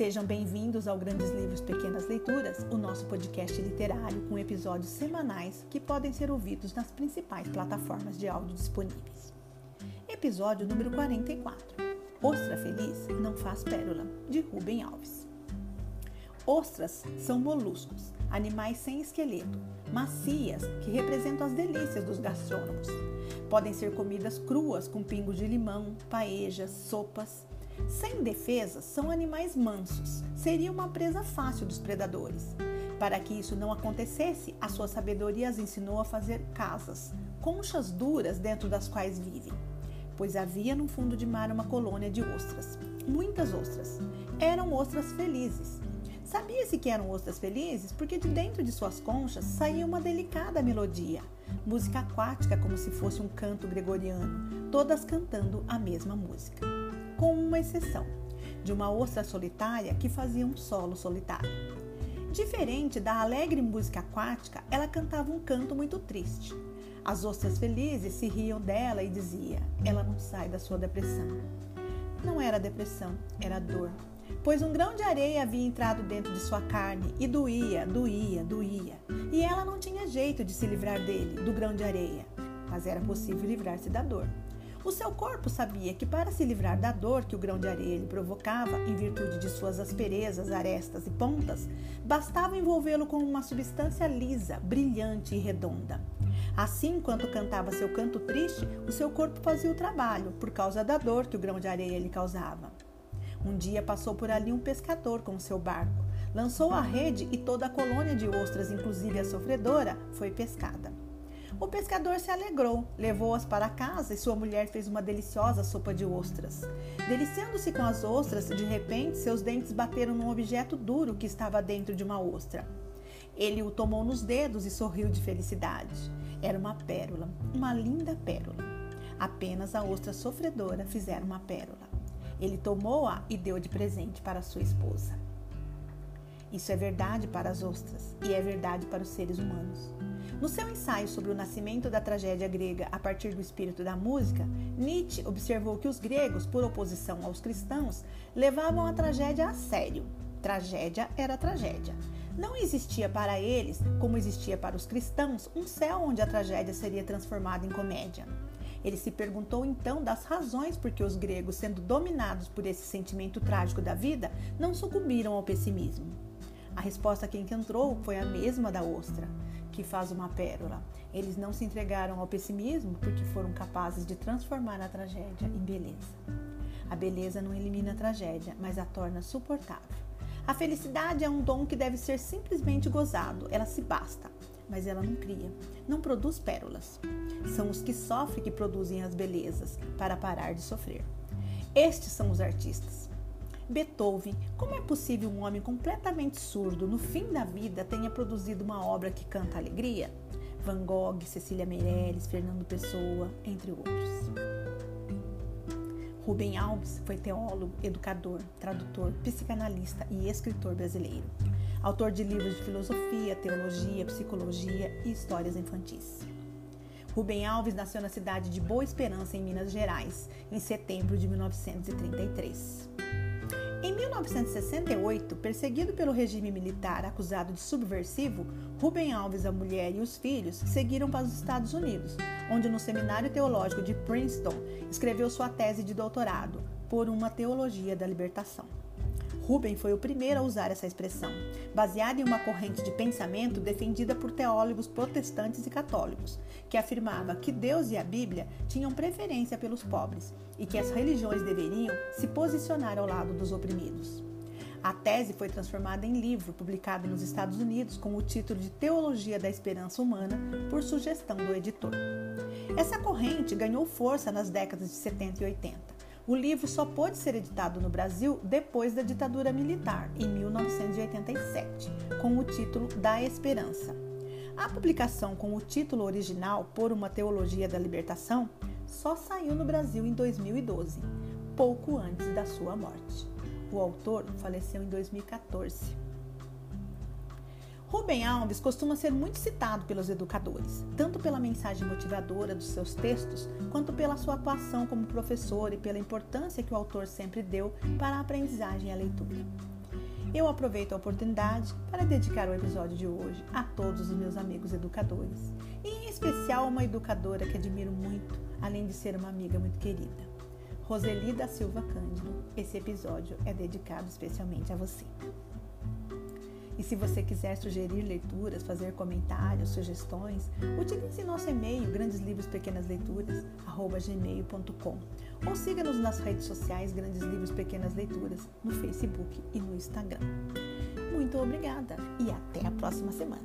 Sejam bem-vindos ao Grandes Livros Pequenas Leituras, o nosso podcast literário com episódios semanais que podem ser ouvidos nas principais plataformas de áudio disponíveis. Episódio número 44. Ostra feliz não faz pérola, de Rubem Alves. Ostras são moluscos, animais sem esqueleto, macias que representam as delícias dos gastrônomos. Podem ser comidas cruas com pingos de limão, paejas, sopas. Sem defesas, são animais mansos, seria uma presa fácil dos predadores. Para que isso não acontecesse, a sua sabedoria as ensinou a fazer casas, conchas duras dentro das quais vivem. Pois havia no fundo de mar uma colônia de ostras, muitas ostras. Eram ostras felizes, Sabia-se que eram ostras felizes porque de dentro de suas conchas saía uma delicada melodia, música aquática como se fosse um canto gregoriano, todas cantando a mesma música, com uma exceção, de uma ostra solitária que fazia um solo solitário. Diferente da alegre música aquática, ela cantava um canto muito triste. As ostras felizes se riam dela e dizia: "Ela não sai da sua depressão". Não era depressão, era dor pois um grão de areia havia entrado dentro de sua carne e doía, doía, doía. E ela não tinha jeito de se livrar dele, do grão de areia, mas era possível livrar-se da dor. O seu corpo sabia que para se livrar da dor que o grão de areia lhe provocava, em virtude de suas asperezas, arestas e pontas, bastava envolvê-lo com uma substância lisa, brilhante e redonda. Assim, enquanto cantava seu canto triste, o seu corpo fazia o trabalho, por causa da dor que o grão de areia lhe causava. Um dia passou por ali um pescador com seu barco. Lançou a rede e toda a colônia de ostras, inclusive a sofredora, foi pescada. O pescador se alegrou, levou-as para casa e sua mulher fez uma deliciosa sopa de ostras. Deliciando-se com as ostras, de repente seus dentes bateram num objeto duro que estava dentro de uma ostra. Ele o tomou nos dedos e sorriu de felicidade. Era uma pérola, uma linda pérola. Apenas a ostra sofredora fizera uma pérola. Ele tomou-a e deu de presente para sua esposa. Isso é verdade para as ostras e é verdade para os seres humanos. No seu ensaio sobre o nascimento da tragédia grega a partir do espírito da música, Nietzsche observou que os gregos, por oposição aos cristãos, levavam a tragédia a sério. Tragédia era tragédia. Não existia para eles, como existia para os cristãos, um céu onde a tragédia seria transformada em comédia. Ele se perguntou então das razões por que os gregos, sendo dominados por esse sentimento trágico da vida, não sucumbiram ao pessimismo. A resposta que encontrou foi a mesma da ostra, que faz uma pérola. Eles não se entregaram ao pessimismo porque foram capazes de transformar a tragédia em beleza. A beleza não elimina a tragédia, mas a torna suportável. A felicidade é um dom que deve ser simplesmente gozado, ela se basta mas ela não cria, não produz pérolas. São os que sofrem que produzem as belezas para parar de sofrer. Estes são os artistas. Beethoven, como é possível um homem completamente surdo no fim da vida tenha produzido uma obra que canta alegria? Van Gogh, Cecília Meirelles, Fernando Pessoa, entre outros. Rubem Alves foi teólogo, educador, tradutor, psicanalista e escritor brasileiro autor de livros de filosofia, teologia, psicologia e histórias infantis. Rubem Alves nasceu na cidade de Boa Esperança, em Minas Gerais, em setembro de 1933. Em 1968, perseguido pelo regime militar acusado de subversivo, Rubem Alves, a mulher e os filhos seguiram para os Estados Unidos, onde no Seminário Teológico de Princeton escreveu sua tese de doutorado, Por uma Teologia da Libertação. Rubem foi o primeiro a usar essa expressão, baseada em uma corrente de pensamento defendida por teólogos protestantes e católicos, que afirmava que Deus e a Bíblia tinham preferência pelos pobres e que as religiões deveriam se posicionar ao lado dos oprimidos. A tese foi transformada em livro, publicado nos Estados Unidos com o título de Teologia da Esperança Humana, por sugestão do editor. Essa corrente ganhou força nas décadas de 70 e 80 o livro só pôde ser editado no Brasil depois da ditadura militar, em 1987, com o título Da Esperança. A publicação com o título original Por uma Teologia da Libertação só saiu no Brasil em 2012, pouco antes da sua morte. O autor faleceu em 2014. Rubem Alves costuma ser muito citado pelos educadores, tanto pela mensagem motivadora dos seus textos, quanto pela sua atuação como professor e pela importância que o autor sempre deu para a aprendizagem e a leitura. Eu aproveito a oportunidade para dedicar o episódio de hoje a todos os meus amigos educadores, e em especial uma educadora que admiro muito, além de ser uma amiga muito querida. Roseli da Silva Cândido. Esse episódio é dedicado especialmente a você. E se você quiser sugerir leituras, fazer comentários, sugestões, utilize nosso e-mail grandes livros pequenas leituras gmail.com ou siga-nos nas redes sociais Grandes Livros Pequenas Leituras no Facebook e no Instagram. Muito obrigada e até a próxima semana.